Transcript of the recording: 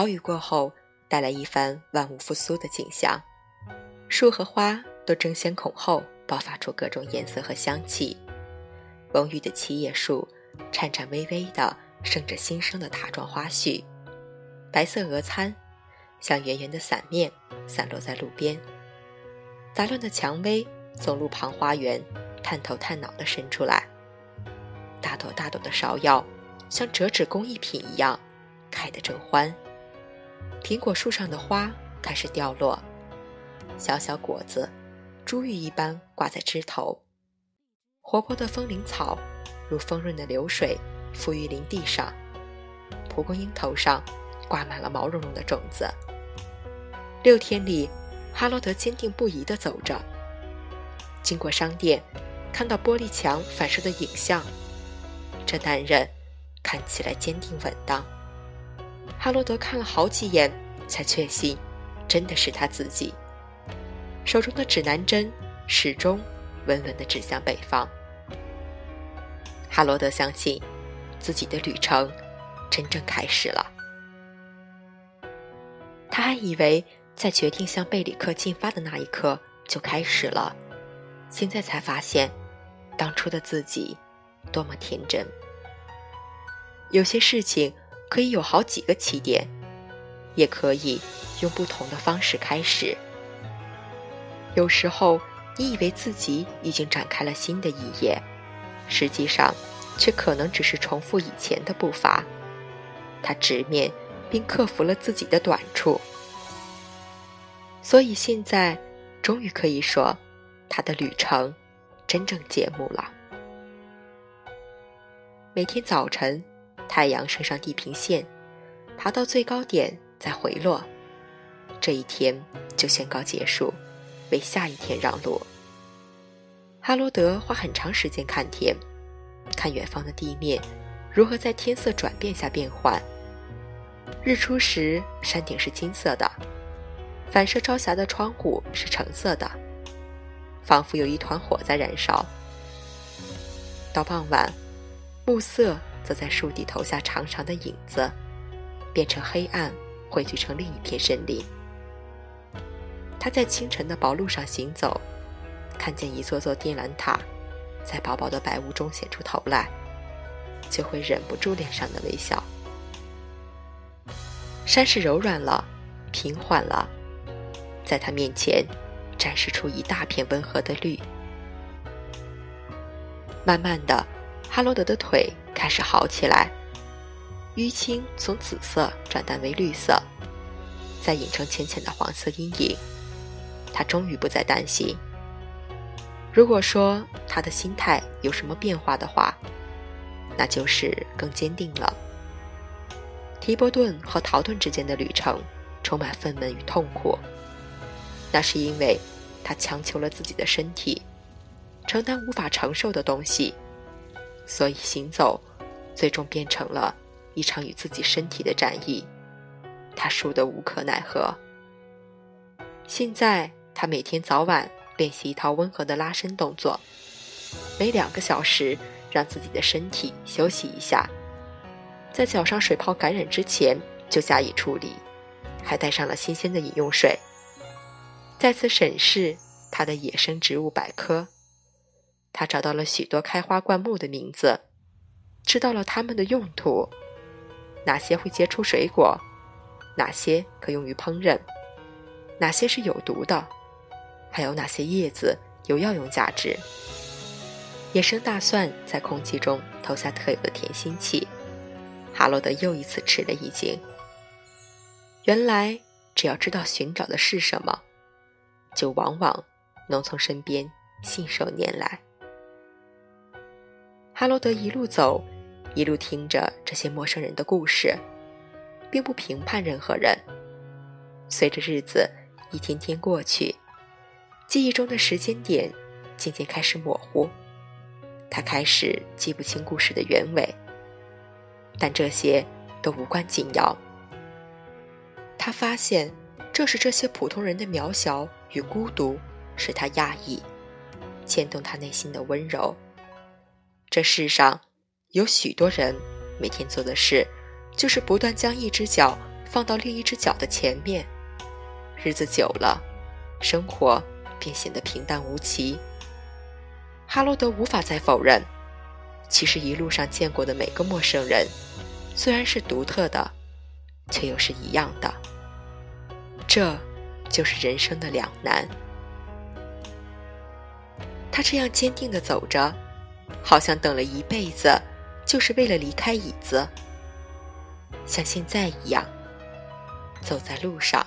好雨过后，带来一番万物复苏的景象，树和花都争先恐后爆发出各种颜色和香气。蓊郁的七叶树颤颤巍巍地生着新生的塔状花序，白色鹅参像圆圆的伞面散落在路边。杂乱的蔷薇从路旁花园探头探脑地伸出来，大朵大朵的芍药像折纸工艺品一样开得正欢。苹果树上的花开始掉落，小小果子珠玉一般挂在枝头。活泼的风铃草如丰润的流水浮于林地上，蒲公英头上挂满了毛茸茸的种子。六天里。哈罗德坚定不移地走着，经过商店，看到玻璃墙反射的影像。这男人看起来坚定稳当。哈罗德看了好几眼，才确信真的是他自己。手中的指南针始终稳稳地指向北方。哈罗德相信自己的旅程真正开始了。他还以为。在决定向贝里克进发的那一刻就开始了，现在才发现，当初的自己多么天真。有些事情可以有好几个起点，也可以用不同的方式开始。有时候你以为自己已经展开了新的一页，实际上却可能只是重复以前的步伐。他直面并克服了自己的短处。所以现在，终于可以说，他的旅程真正揭幕了。每天早晨，太阳升上地平线，爬到最高点再回落，这一天就宣告结束，为下一天让路。哈罗德花很长时间看天，看远方的地面如何在天色转变下变换。日出时，山顶是金色的。反射朝霞的窗户是橙色的，仿佛有一团火在燃烧。到傍晚，暮色则在树底投下长长的影子，变成黑暗，汇聚成另一片森林。他在清晨的薄路上行走，看见一座座电缆塔在薄薄的白雾中显出头来，就会忍不住脸上的微笑。山势柔软了，平缓了。在他面前，展示出一大片温和的绿。慢慢的，哈罗德的腿始好起来，淤青从紫色转淡为绿色，再隐成浅浅的黄色阴影。他终于不再担心。如果说他的心态有什么变化的话，那就是更坚定了。提波顿和陶顿之间的旅程充满愤懑与痛苦。那是因为，他强求了自己的身体，承担无法承受的东西，所以行走，最终变成了一场与自己身体的战役。他输得无可奈何。现在，他每天早晚练习一套温和的拉伸动作，每两个小时让自己的身体休息一下，在脚上水泡感染之前就加以处理，还带上了新鲜的饮用水。再次审视他的野生植物百科，他找到了许多开花灌木的名字，知道了它们的用途，哪些会结出水果，哪些可用于烹饪，哪些是有毒的，还有哪些叶子有药用价值。野生大蒜在空气中投下特有的甜腥气，哈罗德又一次吃了一惊。原来，只要知道寻找的是什么。就往往能从身边信手拈来。哈罗德一路走，一路听着这些陌生人的故事，并不评判任何人。随着日子一天天过去，记忆中的时间点渐渐开始模糊，他开始记不清故事的原委。但这些都无关紧要。他发现，正是这些普通人的渺小。与孤独使他压抑，牵动他内心的温柔。这世上有许多人每天做的事，就是不断将一只脚放到另一只脚的前面。日子久了，生活便显得平淡无奇。哈罗德无法再否认，其实一路上见过的每个陌生人，虽然是独特的，却又是一样的。这，就是人生的两难。他这样坚定地走着，好像等了一辈子，就是为了离开椅子，像现在一样，走在路上。